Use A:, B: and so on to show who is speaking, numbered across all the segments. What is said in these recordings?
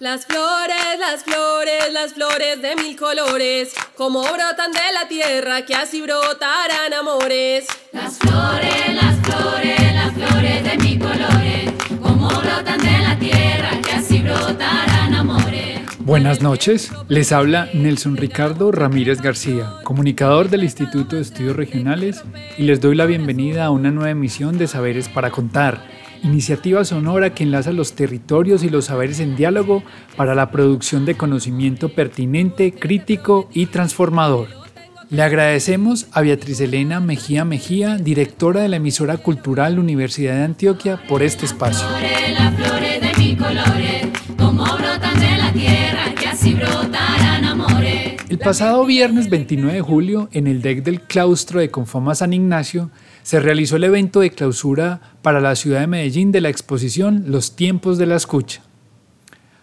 A: Las flores, las flores, las flores de mil colores, como brotan de la tierra, que así brotarán amores.
B: Las flores, las flores, las flores de mil colores, como brotan de la tierra, que así brotarán amores.
C: Buenas noches, les habla Nelson Ricardo Ramírez García, comunicador del Instituto de Estudios Regionales, y les doy la bienvenida a una nueva emisión de Saberes para Contar iniciativa sonora que enlaza los territorios y los saberes en diálogo para la producción de conocimiento pertinente, crítico y transformador. Le agradecemos a Beatriz Elena Mejía Mejía, directora de la emisora cultural Universidad de Antioquia, por este espacio. El pasado viernes 29 de julio, en el deck del claustro de Confoma San Ignacio, se realizó el evento de clausura para la ciudad de Medellín de la exposición Los tiempos de la escucha.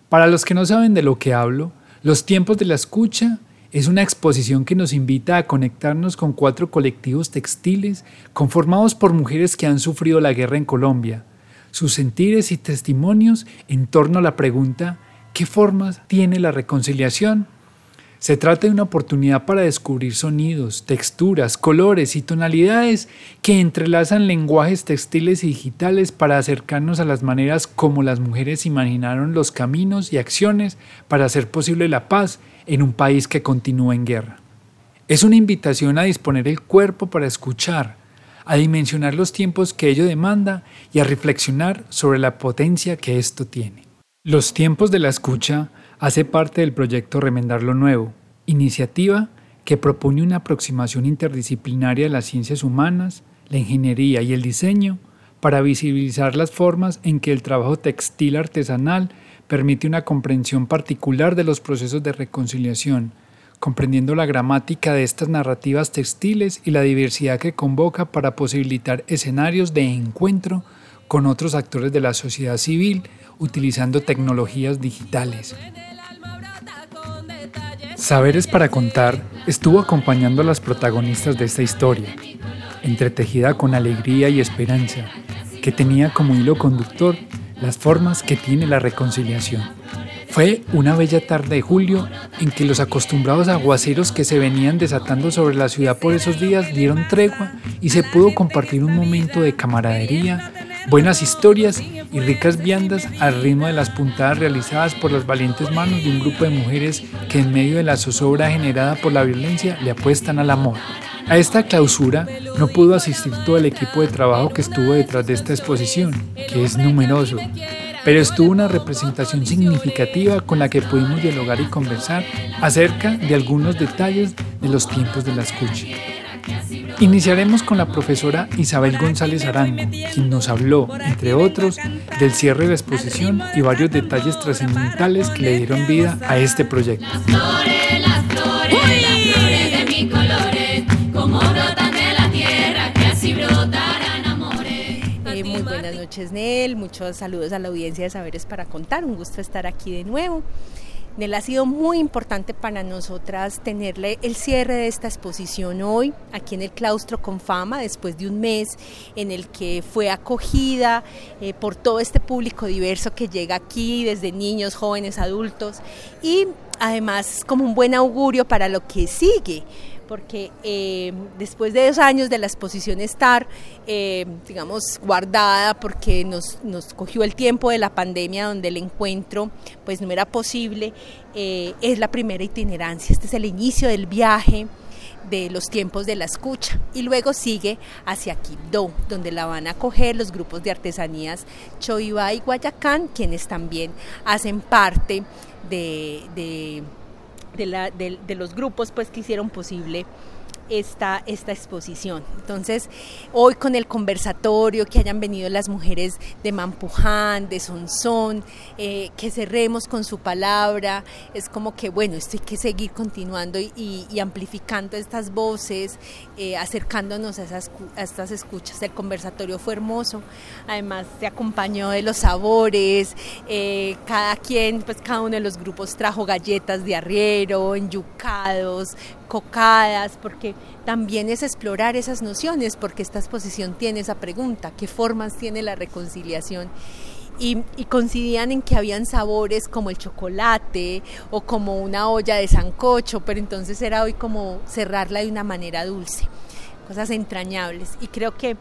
C: Para los que no saben de lo que hablo, Los tiempos de la escucha es una exposición que nos invita a conectarnos con cuatro colectivos textiles conformados por mujeres que han sufrido la guerra en Colombia, sus sentires y testimonios en torno a la pregunta ¿qué formas tiene la reconciliación? Se trata de una oportunidad para descubrir sonidos, texturas, colores y tonalidades que entrelazan lenguajes textiles y digitales para acercarnos a las maneras como las mujeres imaginaron los caminos y acciones para hacer posible la paz en un país que continúa en guerra. Es una invitación a disponer el cuerpo para escuchar, a dimensionar los tiempos que ello demanda y a reflexionar sobre la potencia que esto tiene. Los tiempos de la escucha hace parte del proyecto Remendar lo Nuevo, iniciativa que propone una aproximación interdisciplinaria de las ciencias humanas, la ingeniería y el diseño para visibilizar las formas en que el trabajo textil artesanal permite una comprensión particular de los procesos de reconciliación, comprendiendo la gramática de estas narrativas textiles y la diversidad que convoca para posibilitar escenarios de encuentro con otros actores de la sociedad civil utilizando tecnologías digitales. Saberes para contar estuvo acompañando a las protagonistas de esta historia, entretejida con alegría y esperanza, que tenía como hilo conductor las formas que tiene la reconciliación. Fue una bella tarde de julio en que los acostumbrados aguaceros que se venían desatando sobre la ciudad por esos días dieron tregua y se pudo compartir un momento de camaradería, buenas historias y ricas viandas al ritmo de las puntadas realizadas por las valientes manos de un grupo de mujeres que en medio de la zozobra generada por la violencia le apuestan al amor. A esta clausura no pudo asistir todo el equipo de trabajo que estuvo detrás de esta exposición, que es numeroso, pero estuvo una representación significativa con la que pudimos dialogar y conversar acerca de algunos detalles de los tiempos de la escucha. Iniciaremos con la profesora Isabel González Arango, quien nos habló, entre otros, del cierre de la exposición y varios detalles trascendentales que le dieron vida a este proyecto.
D: muy buenas noches, Nel. Muchos saludos a la audiencia de Saberes para Contar. Un gusto estar aquí de nuevo. Nel ha sido muy importante para nosotras tenerle el cierre de esta exposición hoy, aquí en el claustro con fama, después de un mes en el que fue acogida eh, por todo este público diverso que llega aquí, desde niños, jóvenes, adultos, y además como un buen augurio para lo que sigue porque eh, después de dos años de la exposición estar, eh, digamos, guardada porque nos, nos, cogió el tiempo de la pandemia donde el encuentro pues no era posible, eh, es la primera itinerancia, este es el inicio del viaje de los tiempos de la escucha. Y luego sigue hacia Quibdó, donde la van a acoger los grupos de artesanías Choiba y Guayacán, quienes también hacen parte de, los grupos pues, que hicieron posible esta, esta exposición. Entonces, hoy con el conversatorio, que hayan venido las mujeres de Mampuján, de Sonsón, eh, que cerremos con su palabra, es como que, bueno, esto hay que seguir continuando y, amplificando estas voces, eh, acercándonos a, esas, estas escuchas. El conversatorio fue hermoso, además se acompañó de los sabores, eh, cada quien, pues cada uno de los grupos trajo galletas de arriero, enyucados, cocadas, porque también es explorar esas nociones, porque esta exposición tiene esa pregunta, ¿qué formas tiene la reconciliación? Y, coincidían en que habían sabores como el chocolate o como una olla de sancocho, pero entonces era hoy como cerrarla de una manera dulce, cosas entrañables. Y creo que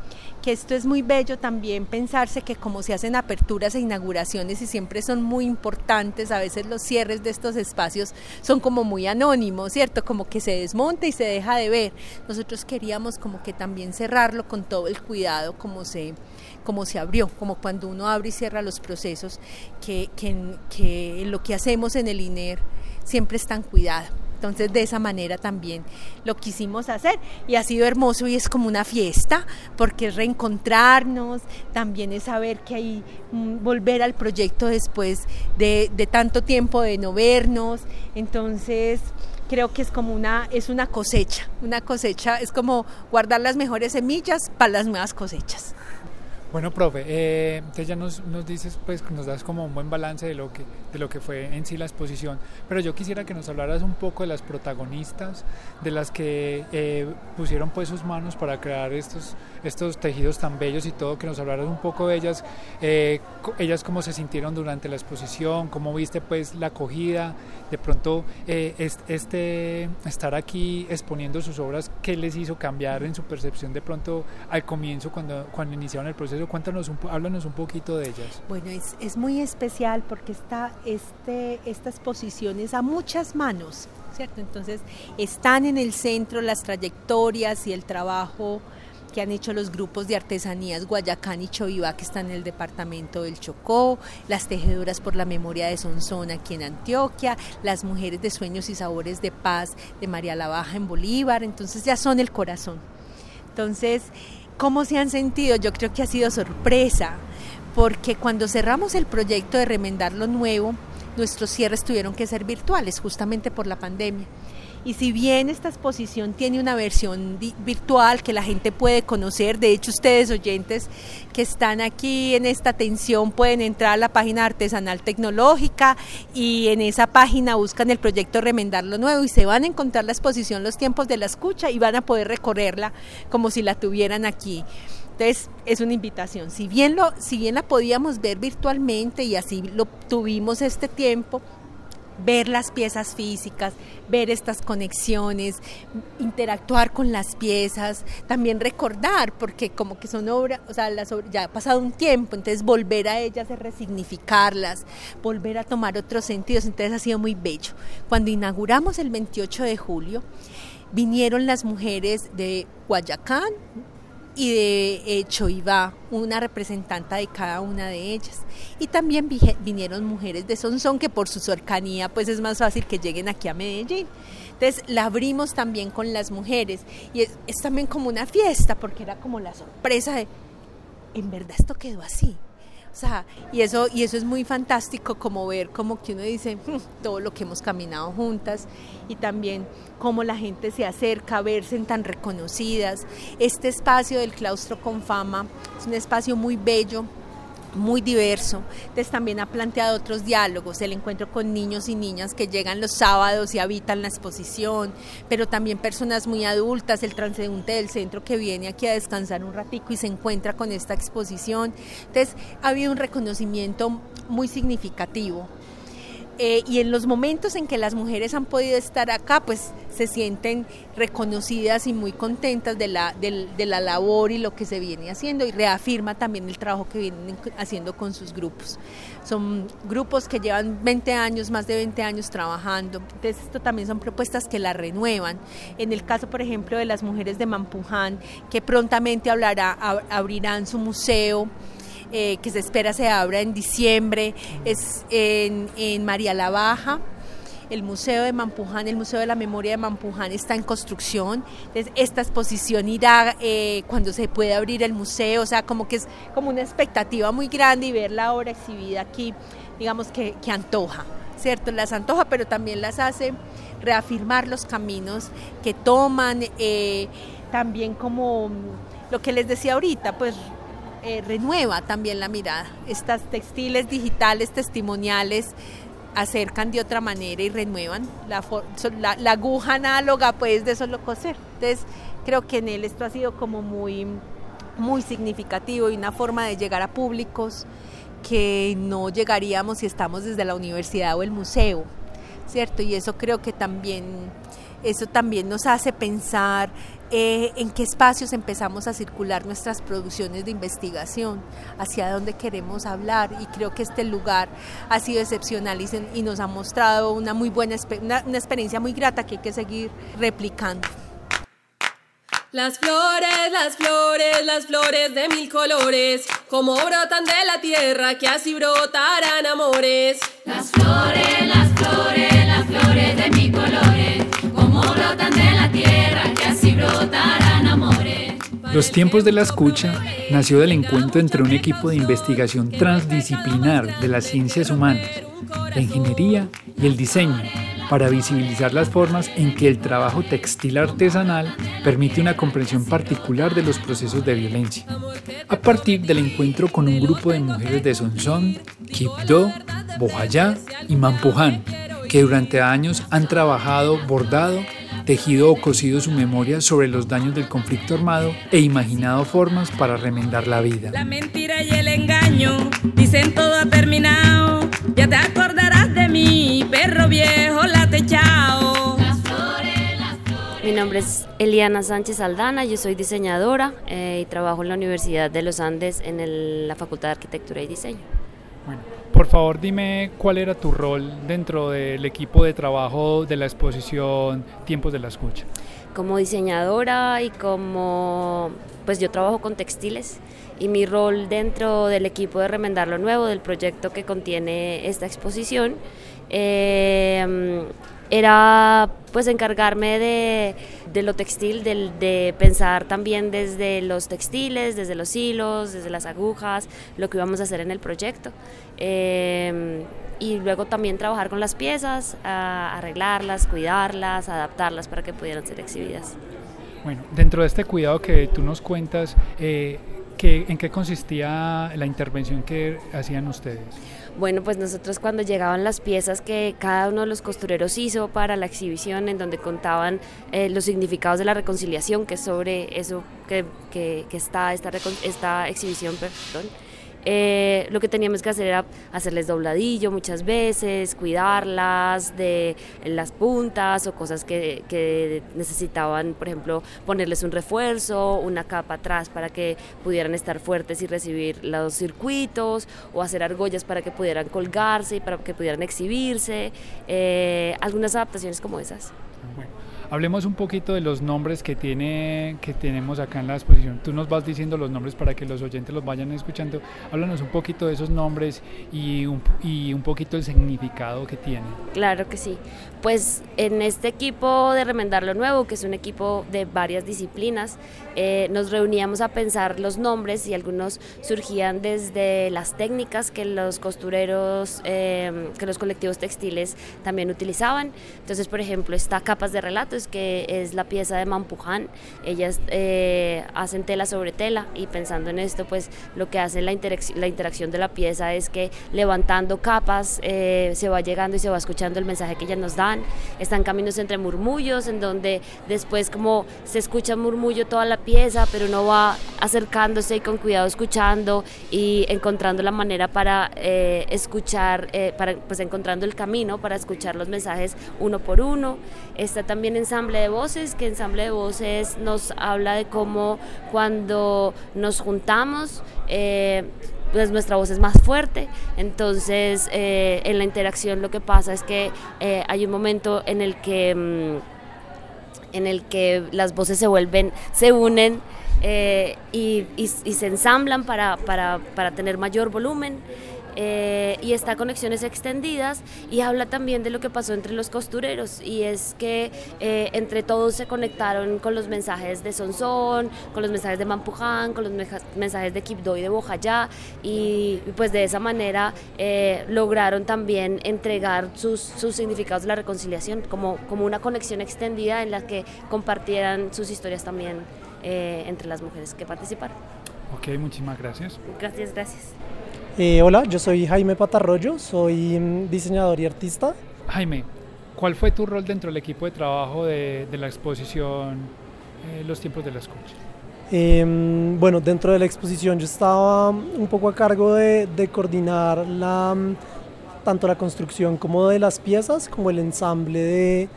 D: que esto es muy bello también pensarse que como se hacen aperturas e inauguraciones y siempre son muy importantes, a veces los cierres de estos espacios son como muy anónimos, ¿cierto? Como que se desmonta y se deja de ver. Nosotros queríamos como que también cerrarlo con todo el cuidado como se, como se abrió, como cuando uno abre y cierra los procesos, que, que, que lo que hacemos en el INER siempre está en cuidado. Entonces de esa manera también lo quisimos hacer y ha sido hermoso y es como una fiesta porque es reencontrarnos, también es saber que hay mm, volver al proyecto después de, de tanto tiempo de no vernos. Entonces creo que es como una, es una cosecha, una cosecha, es como guardar las mejores semillas para las nuevas cosechas.
C: Bueno, profe, eh, entonces ya nos, nos, dices, pues nos das como un buen balance de lo, que, de lo que fue en sí la exposición, pero yo quisiera que nos hablaras un poco de las protagonistas, de las que eh, pusieron pues sus manos para crear estos, estos tejidos tan bellos y todo, que nos hablaras un poco de ellas, eh, ellas cómo se sintieron durante la exposición, cómo viste pues la acogida, de pronto este estar aquí exponiendo sus obras, qué les hizo cambiar en su percepción de pronto al comienzo cuando, cuando iniciaron el proceso Cuéntanos, un, háblanos un poquito de ellas.
D: Bueno, es, es muy especial porque está este, esta exposición a muchas manos, ¿cierto? Entonces, están en el centro las trayectorias y el trabajo que han hecho los grupos de artesanías Guayacán y Chovivá que están en el departamento del Chocó, las tejedoras por la memoria de Sonsón aquí en Antioquia, las mujeres de sueños y sabores de paz de María la Baja en Bolívar, entonces ya son el corazón. Entonces, ¿Cómo se han sentido? Yo creo que ha sido sorpresa, porque cuando cerramos el proyecto de remendar lo nuevo, nuestros cierres tuvieron que ser virtuales justamente por la pandemia. Y si bien esta exposición tiene una versión virtual que la gente puede conocer, de hecho ustedes oyentes que están aquí en esta atención pueden entrar a la página artesanal tecnológica y en esa página buscan el proyecto Remendar lo Nuevo y se van a encontrar la exposición Los tiempos de la escucha y van a poder recorrerla como si la tuvieran aquí. Entonces es una invitación. Si bien, lo, si bien la podíamos ver virtualmente y así lo tuvimos este tiempo, ver las piezas físicas, ver estas conexiones, interactuar con las piezas, también recordar, porque como que son obras, o sea, las ya ha pasado un tiempo, entonces volver a ellas es resignificarlas, volver a tomar otros sentidos, entonces ha sido muy bello. Cuando inauguramos el 28 de julio, vinieron las mujeres de Guayacán, y de hecho iba una representante de cada una de ellas. Y también vinieron mujeres de Sonsón que por su cercanía pues es más fácil que lleguen aquí a Medellín. Entonces la abrimos también con las mujeres y es, es también como una fiesta porque era como la sorpresa de, en verdad esto quedó así y eso, y eso es muy fantástico como ver como que uno dice hmm, todo lo que hemos caminado juntas y también cómo la gente se acerca a verse tan reconocidas. Este espacio del claustro con fama es un espacio muy bello, muy diverso. Entonces también ha planteado otros diálogos, el encuentro con niños y niñas que llegan los sábados y habitan la exposición, pero también personas muy adultas, el transeúnte del centro que viene aquí a descansar un ratico y se encuentra con esta exposición. Entonces ha habido un reconocimiento muy significativo eh, y en los momentos en que las mujeres han podido estar acá, pues se sienten reconocidas y muy contentas de la, de, la labor y lo que se viene haciendo y reafirma también el trabajo que vienen haciendo con sus grupos. Son grupos que llevan 20 años, más de 20 años trabajando, entonces esto también son propuestas que la renuevan. En el caso, por ejemplo, de las mujeres de Mampuján, que prontamente hablará, abrirán su museo, eh, que se espera se abra en diciembre, es en, María la Baja. el Museo de Mampuján, el Museo de la Memoria de Mampuján está en construcción. Esta exposición irá eh, cuando se puede abrir el museo, o sea, como que es como una expectativa muy grande y ver la obra exhibida aquí, digamos que, que antoja, ¿cierto? Las antoja, pero también las hace reafirmar los caminos que toman, eh, también como lo que les decía ahorita, pues eh, renueva también la mirada. Estas textiles digitales, testimoniales, acercan de otra manera y renuevan la, la, aguja análoga pues de solo coser. Entonces creo que en él esto ha sido como muy, muy significativo y una forma de llegar a públicos que no llegaríamos si estamos desde la universidad o el museo, ¿cierto? Y eso creo que también, eso también nos hace pensar eh, en qué espacios empezamos a circular nuestras producciones de investigación, hacia dónde queremos hablar y creo que este lugar ha sido excepcional y, nos ha mostrado una muy buena una, una experiencia muy grata que hay que seguir replicando.
A: Las flores, las flores, las flores de mil colores, como brotan de la tierra, que así brotarán amores.
B: Las flores, las flores,
C: Los tiempos de la escucha nació del encuentro entre un equipo de investigación transdisciplinar de las ciencias humanas, la ingeniería y el diseño para visibilizar las formas en que el trabajo textil artesanal permite una comprensión particular de los procesos de violencia. A partir del encuentro con un grupo de mujeres de Sonsón, Quibdó, Bojayá y Mampuján, que durante años han trabajado, bordado, tejido o cosido su memoria sobre los daños del conflicto armado e imaginado formas para remendar la vida.
E: La mentira y el engaño dicen todo ha terminado. Ya te acordarás de mí, perro viejo, la techao.
F: Mi nombre es Eliana Sánchez Aldana, yo soy diseñadora eh, y trabajo en la Universidad de los Andes en la Facultad de Arquitectura y Diseño.
C: Bueno, por favor dime cuál era tu rol dentro del equipo de trabajo de la exposición Tiempos de la Escucha.
F: Como diseñadora y como, pues yo trabajo con textiles y mi rol dentro del equipo de Remendar lo Nuevo, del proyecto que contiene esta exposición, eh, era pues encargarme de, de lo textil, de, de, pensar también desde los textiles, desde los hilos, desde las agujas, lo que íbamos a hacer en el proyecto. Eh, y luego también trabajar con las piezas, arreglarlas, cuidarlas, adaptarlas para que pudieran ser exhibidas.
C: Bueno, dentro de este cuidado que tú nos cuentas, eh, ¿En qué consistía la intervención que hacían ustedes?
F: Bueno, pues nosotros cuando llegaban las piezas que cada uno de los costureros hizo para la exhibición, en donde contaban eh, los significados de la reconciliación, que es sobre eso que, que, que está esta, esta exhibición, perdón, eh, lo que teníamos que hacer era hacerles dobladillo muchas veces, cuidarlas de las puntas o cosas que, necesitaban, por ejemplo, ponerles un refuerzo, una capa atrás para que pudieran estar fuertes y recibir los circuitos, o hacer argollas para que pudieran colgarse y para que pudieran exhibirse, eh, algunas adaptaciones como esas.
C: Hablemos un poquito de los nombres que, tiene, que tenemos acá en la exposición. Tú nos vas diciendo los nombres para que los oyentes los vayan escuchando. Háblanos un poquito de esos nombres y un, y un poquito el significado que tienen.
F: Claro que sí. Pues en este equipo de Remendar lo Nuevo, que es un equipo de varias disciplinas, eh, nos reuníamos a pensar los nombres y algunos surgían desde las técnicas que los costureros, eh, que los colectivos textiles también utilizaban. Entonces, por ejemplo, está Capas de Relato que es la pieza de Mampuján. Ellas eh, hacen tela sobre tela y pensando en esto, pues lo que hace la, la interacción de la pieza es que levantando capas se va llegando y se va escuchando el mensaje que ellas nos dan. Están caminos entre murmullos, en donde después como se escucha murmullo toda la pieza, pero uno va acercándose y con cuidado escuchando y encontrando la manera para eh, escuchar, para, pues encontrando el camino para escuchar los mensajes uno por uno. Está también en ensamble de voces, que ensamble de voces nos habla de cómo cuando nos juntamos, eh, pues nuestra voz es más fuerte. Entonces, eh, en la interacción lo que pasa es que eh, hay un momento en el que, mm, en el que las voces se vuelven, se unen y, y, se ensamblan para, para, para tener mayor volumen. Eh, y está Conexiones Extendidas y habla también de lo que pasó entre los costureros y es que eh, entre todos se conectaron con los mensajes de Sonsón, con los mensajes de Mampuján, con los mensajes de Quibdó y de Bojayá y pues de esa manera eh, lograron también entregar sus, sus significados de la reconciliación como, como una conexión extendida en la que compartieran sus historias también entre las mujeres que participaron.
C: Ok, muchísimas gracias.
F: Gracias, gracias.
G: Eh, hola, yo soy Jaime Patarroyo, soy mm, diseñador y artista.
C: Jaime, ¿cuál fue tu rol dentro del equipo de trabajo de, la exposición eh, Los tiempos de la escucha?
G: Em, bueno, dentro de la exposición yo estaba un poco a cargo de, coordinar la, mm, tanto la construcción como de las piezas, como el ensamble de,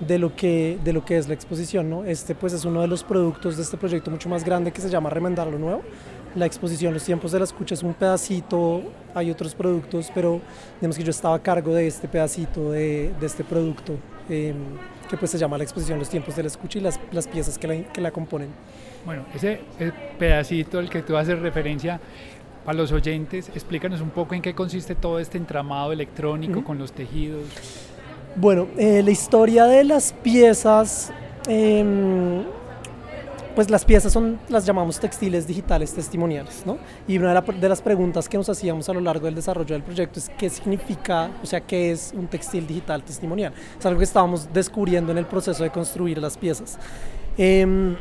G: de lo que, de lo que es la exposición. ¿no? Este pues es uno de los productos de este proyecto mucho más grande que se llama Remendar lo Nuevo. La exposición Los tiempos de la escucha es un pedacito, hay otros productos, pero digamos que yo estaba a cargo de este pedacito de, de este producto em, que pues se llama la exposición Los tiempos de la escucha y las, las piezas que la, que la componen.
C: Bueno, ese, pedacito al que tú haces referencia, para los oyentes, explícanos un poco en qué consiste todo este entramado electrónico con los tejidos.
G: Bueno, eh, la historia de las piezas, em, pues las piezas son, las llamamos textiles digitales testimoniales, ¿no? Y una de, las preguntas que nos hacíamos a lo largo del desarrollo del proyecto es qué significa, o sea, qué es un textil digital testimonial. Es algo que estábamos descubriendo en el proceso de construir las piezas. Em,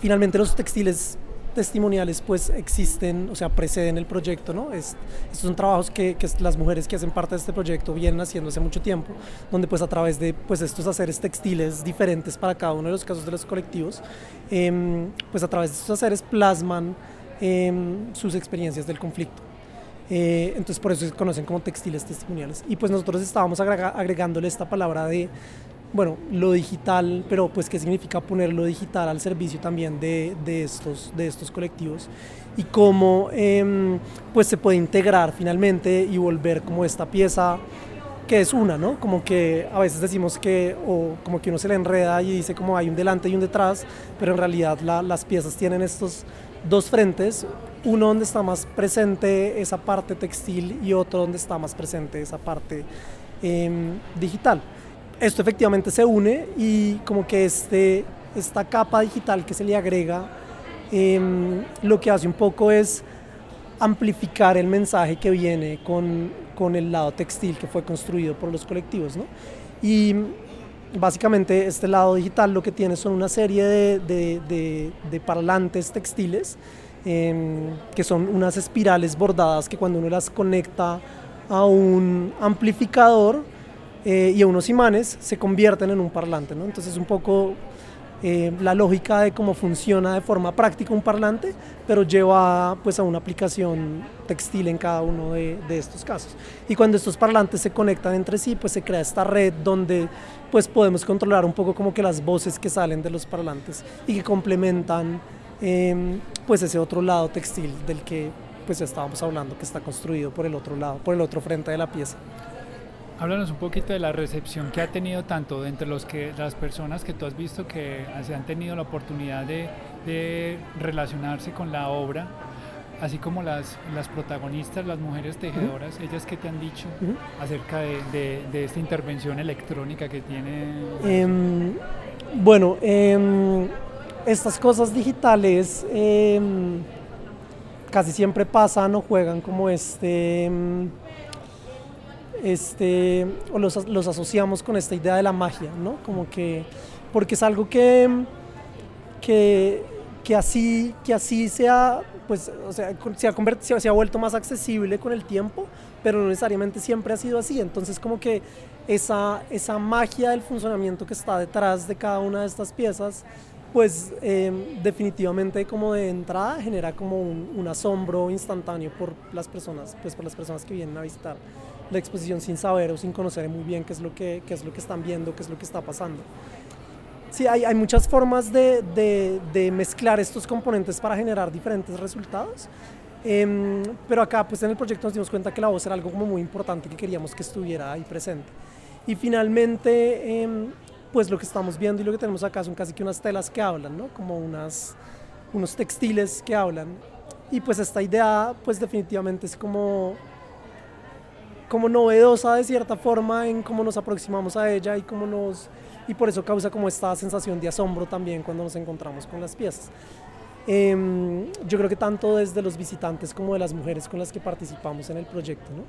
G: finalmente los textiles testimoniales pues existen, o sea, preceden el proyecto, ¿no? Es, estos son trabajos que, que, las mujeres que hacen parte de este proyecto vienen haciendo hace mucho tiempo, donde pues a través de pues estos haceres textiles diferentes para cada uno de los casos de los colectivos, em, pues a través de estos haceres plasman em, sus experiencias del conflicto. Eh, entonces por eso se conocen como textiles testimoniales. Y pues nosotros estábamos agregándole esta palabra de bueno, lo digital, pero pues qué significa poner lo digital al servicio también de, de estos, de estos colectivos y cómo em, pues se puede integrar finalmente y volver como esta pieza que es una, ¿no? Como que a veces decimos que, o como que uno se le enreda y dice como hay un delante y un detrás, pero en realidad las piezas tienen estos dos frentes, uno donde está más presente esa parte textil y otro donde está más presente esa parte em, digital esto efectivamente se une y como que este, esta capa digital que se le agrega em, lo que hace un poco es amplificar el mensaje que viene con, con, el lado textil que fue construido por los colectivos. ¿no? Y básicamente este lado digital lo que tiene son una serie de, de, parlantes textiles em, que son unas espirales bordadas que cuando uno las conecta a un amplificador, eh, y unos imanes se convierten en un parlante. ¿no? Entonces un poco eh, la lógica de cómo funciona de forma práctica un parlante, pero lleva pues, a una aplicación textil en cada uno de, estos casos. Y cuando estos parlantes se conectan entre sí, pues se crea esta red donde pues, podemos controlar un poco como que las voces que salen de los parlantes y que complementan em, pues ese otro lado textil del que pues estábamos hablando que está construido por el otro lado, por el otro frente de la pieza.
C: Háblanos un poquito de la recepción que ha tenido tanto entre los que, las personas que tú has visto que se han tenido la oportunidad de, relacionarse con la obra, así como las, las protagonistas, las mujeres tejedoras, ellas que te han dicho acerca de, esta intervención electrónica que tiene.
G: Em, bueno, em, estas cosas digitales em, casi siempre pasan o juegan como este este, o los, los, asociamos con esta idea de la magia, ¿no? Como que, porque es algo que, que, que así, que así sea, pues, o sea, se ha, se ha vuelto más accesible con el tiempo, pero no necesariamente siempre ha sido así. Entonces, como que esa, esa magia del funcionamiento que está detrás de cada una de estas piezas, pues em, definitivamente como de entrada genera como un, un, asombro instantáneo por las personas, pues por las personas que vienen a visitar la exposición sin saber o sin conocer muy bien qué es lo que, qué es lo que están viendo, qué es lo que está pasando. Sí, hay, hay muchas formas de, de, de, mezclar estos componentes para generar diferentes resultados, em, pero acá pues en el proyecto nos dimos cuenta que la voz era algo como muy importante que queríamos que estuviera ahí presente. Y finalmente, em, pues lo que estamos viendo y lo que tenemos acá son casi que unas telas que hablan, ¿no? Como unas, unos textiles que hablan. Y pues esta idea pues definitivamente es como como novedosa de cierta forma en cómo nos aproximamos a ella y cómo nos y por eso causa como esta sensación de asombro también cuando nos encontramos con las piezas. Em, yo creo que tanto desde los visitantes como de las mujeres con las que participamos en el proyecto. ¿no?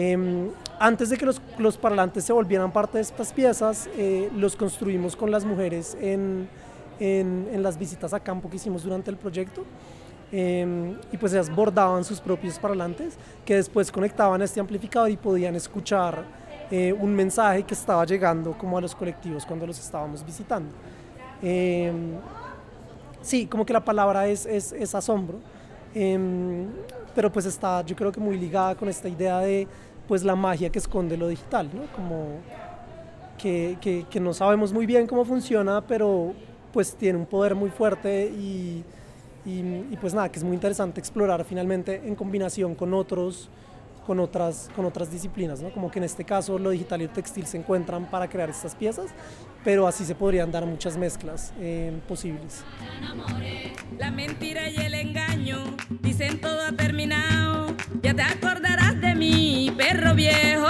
G: Em, antes de que los, los, parlantes se volvieran parte de estas piezas, eh, los construimos con las mujeres en, en, en, las visitas a campo que hicimos durante el proyecto. Em, y pues ellas bordaban sus propios parlantes que después conectaban a este amplificador y podían escuchar eh, un mensaje que estaba llegando como a los colectivos cuando los estábamos visitando. Em, sí, como que la palabra es, es, es asombro, em, pero pues está yo creo que muy ligada con esta idea de pues la magia que esconde lo digital, ¿no? Como que, que, que no sabemos muy bien cómo funciona, pero pues tiene un poder muy fuerte y y, pues nada, que es muy interesante explorar finalmente en combinación con otros con otras, con otras disciplinas, ¿no? como que en este caso lo digital y el textil se encuentran para crear estas piezas, pero así se podrían dar muchas mezclas eh, posibles.
E: La mentira y el engaño dicen todo ha terminado, ya te acordarás de mí, perro viejo.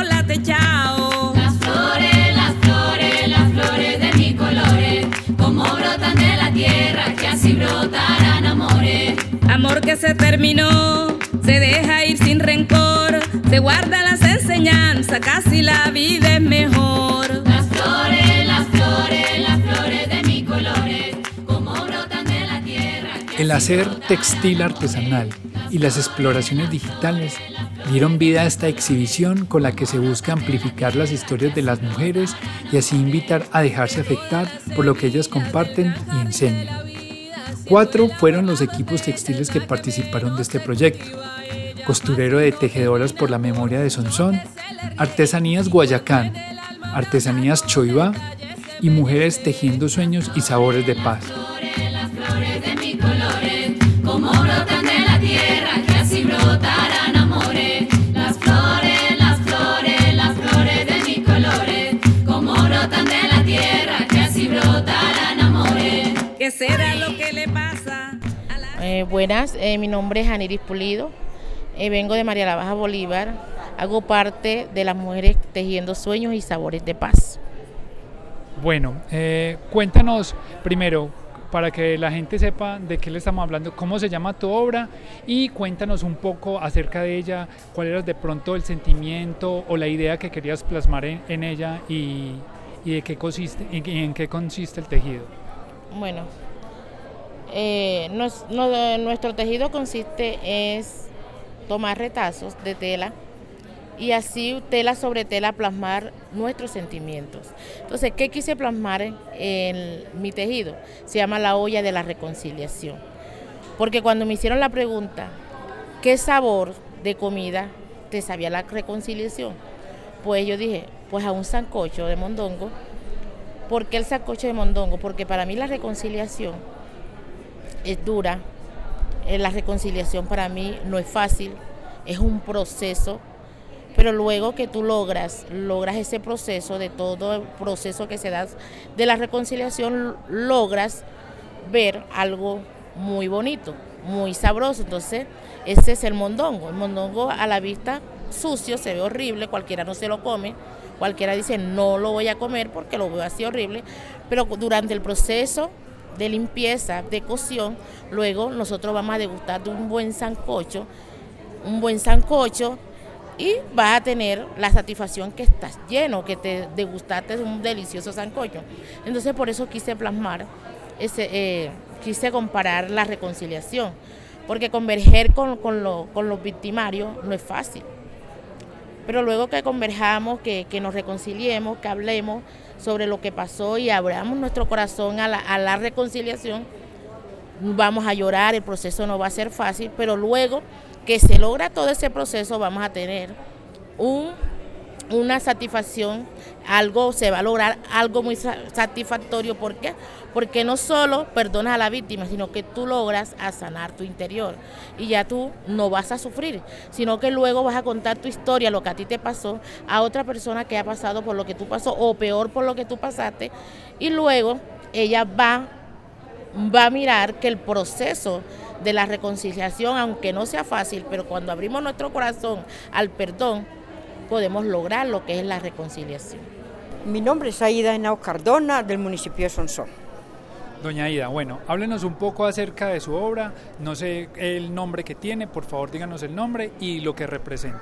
B: Así brotarán amores.
E: Amor que se terminó, se deja ir sin rencor, se guarda las enseñanzas, casi la vida es mejor.
B: Las flores, las flores, las flores de mis colores, como brotan de la tierra.
C: El hacer textil artesanal y las exploraciones digitales dieron vida a esta exhibición con la que se busca amplificar las historias de las mujeres y así invitar a dejarse afectar por lo que ellas comparten y enseñan. Cuatro fueron los equipos textiles que participaron de este proyecto. Costurero de Tejedoras por la Memoria de Sonsón, Artesanías Guayacán, Artesanías Choibá y Mujeres Tejiendo Sueños y Sabores de Paz.
B: Brotarán amores.
E: ¿Qué será lo que le pasa? a la-
H: Eh, buenas, eh, mi nombre es Aniris Pulido, eh, vengo de María la Baja Bolívar, hago parte de las mujeres tejiendo sueños y sabores de paz.
C: Bueno, eh, cuéntanos primero, para que la gente sepa de qué le estamos hablando, cómo se llama tu obra y cuéntanos un poco acerca de ella, cuál era de pronto el sentimiento o la idea que querías plasmar en, en ella y, y de qué consiste, y en qué consiste el tejido.
H: Bueno, eh, nuestro tejido consiste es tomar retazos de tela y así tela sobre tela plasmar nuestros sentimientos. Entonces, ¿qué quise plasmar en, en mi tejido? Se llama la olla de la reconciliación. Porque cuando me hicieron la pregunta, ¿qué sabor de comida te sabía la reconciliación? Pues yo dije, pues a un sancocho de mondongo. ¿Por qué el sancocho de mondongo? Porque para mí la reconciliación es dura. Eh, La reconciliación para mí no es fácil, es un proceso, pero luego que tú logras, logras ese proceso, de todo el proceso que se da de la reconciliación, logras ver algo muy bonito, muy sabroso. Entonces, ese es el mondongo. El mondongo a la vista sucio, se ve horrible, cualquiera no se lo come, cualquiera dice no lo voy a comer porque lo veo así horrible, pero durante el proceso de limpieza, de cocción, luego nosotros vamos a degustar de un buen sancocho, un buen sancocho y vas a tener la satisfacción que estás lleno, que te degustaste de un delicioso sancocho. Entonces por eso quise plasmar, ese, eh, quise comparar la reconciliación, porque converger con, lo- con los victimarios no es fácil. Pero luego que converjamos, que, que nos reconciliemos, que hablemos sobre lo que pasó y abramos nuestro corazón a la, a la reconciliación, vamos a llorar, el proceso no va a ser fácil, pero luego que se logra todo ese proceso vamos a tener un, una satisfacción, algo se va a lograr algo muy sa- satisfactorio. ¿Por qué? Porque no solo perdonas a la víctima, sino que tú logras a sanar tu interior y ya tú no vas a sufrir, sino que luego vas a contar tu historia, lo que a ti te pasó, a otra persona que ha pasado por lo que tú pasó o peor por lo que tú pasaste y luego ella va va a mirar que el proceso de la reconciliación, aunque no sea fácil, pero cuando abrimos nuestro corazón al perdón, podemos lograr lo que es la reconciliación.
I: Mi nombre es Aida Henao Cardona, del municipio de Sonsón.
C: Doña Aida, bueno, háblenos un poco acerca de su obra, no sé el nombre que tiene, por favor díganos el nombre y lo que representa.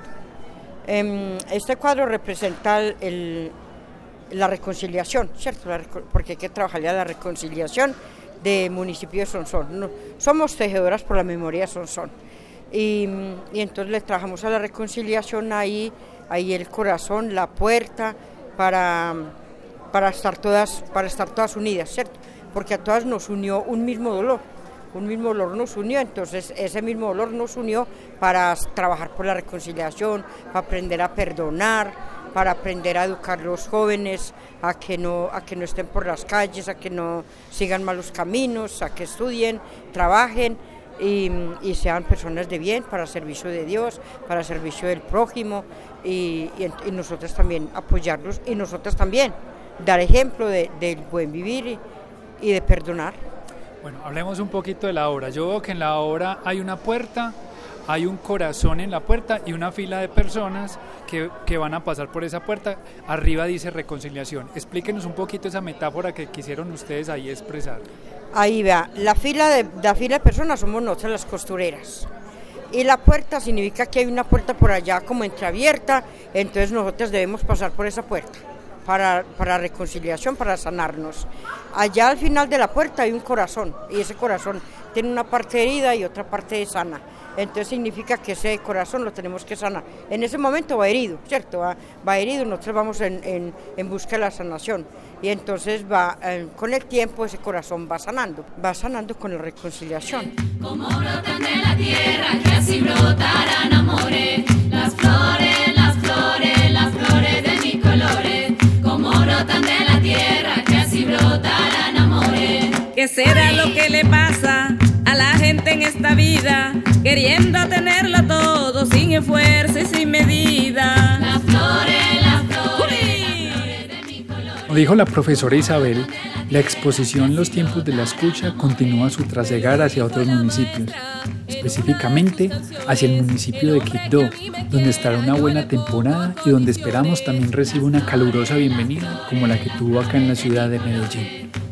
I: Em, este cuadro representa la reconciliación, ¿cierto? porque hay que trabajar ya la reconciliación de municipio de Sonsón. somos tejedoras por la memoria de Sonsón. Y, y entonces le trabajamos a la reconciliación ahí, ahí el corazón, la puerta, para, para, estar todas, para estar todas unidas, ¿cierto? Porque a todas nos unió un mismo dolor, un mismo dolor nos unió, entonces ese mismo dolor nos unió para trabajar por la reconciliación, para aprender a perdonar, para aprender a educar a los jóvenes a que no a que no estén por las calles, a que no sigan malos caminos, a que estudien, trabajen y, sean personas de bien para servicio de Dios, para servicio del prójimo y, nosotros también apoyarlos y nosotros también dar ejemplo del buen vivir y, de perdonar.
C: Bueno, hablemos un poquito de la obra. Yo veo que en la obra hay una puerta, hay un corazón en la puerta y una fila de personas que, que, van a pasar por esa puerta. Arriba dice reconciliación. Explíquenos un poquito esa metáfora que quisieron ustedes ahí expresar.
I: Ahí vea, la fila de, la fila de personas somos nosotros las costureras. Y la puerta significa que hay una puerta por allá como entreabierta, entonces nosotros debemos pasar por esa puerta para, para reconciliación, para sanarnos. Allá al final de la puerta hay un corazón y ese corazón tiene una parte herida y otra parte sana. Entonces significa que ese corazón lo tenemos que sanar. En ese momento va herido, ¿cierto? Va, herido, nosotros vamos en, en, en busca de la sanación y entonces va eh, con el tiempo ese corazón va sanando, va sanando con la reconciliación.
B: Como brotan de la tierra, que así brotarán
C: dijo la profesora Isabel, la exposición Los tiempos de la escucha continúa su trasegar hacia otros municipios, específicamente hacia el municipio de Quibdó, donde estará una buena temporada y donde esperamos también reciba una calurosa bienvenida como la que tuvo acá en la ciudad de Medellín.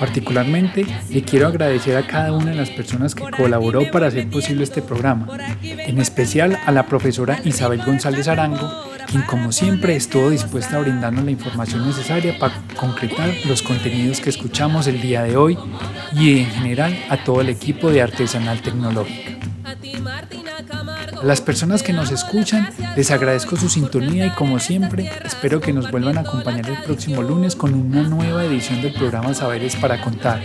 C: Particularmente le quiero agradecer a cada una de las personas que colaboró para hacer posible este programa, en especial a la profesora Isabel González Arango, quien como siempre estuvo dispuesta a brindarnos la información necesaria para concretar los contenidos que escuchamos el día de hoy y en general a todo el equipo de Artesanal Tecnológica. A las personas que nos escuchan les agradezco su sintonía y como siempre espero que nos vuelvan a acompañar el próximo lunes con una nueva edición del programa Saberes para Contar.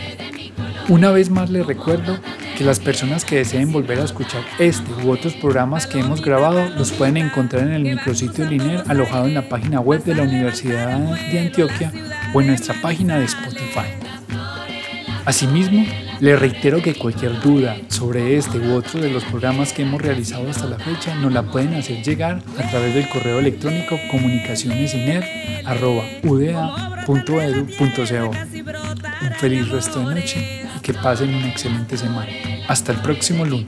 C: Una vez más les recuerdo que las personas que deseen volver a escuchar este u otros programas que hemos grabado los pueden encontrar en el micrositio Liner alojado en la página web de la Universidad de Antioquia o en nuestra página de Spotify. Asimismo, les reitero que cualquier duda sobre este u otro de los programas que hemos realizado hasta la fecha nos la pueden hacer llegar a través del correo electrónico comunicacionesiner.uda.edu.co. Un feliz resto de noche y que pasen una excelente semana. Hasta el próximo lunes.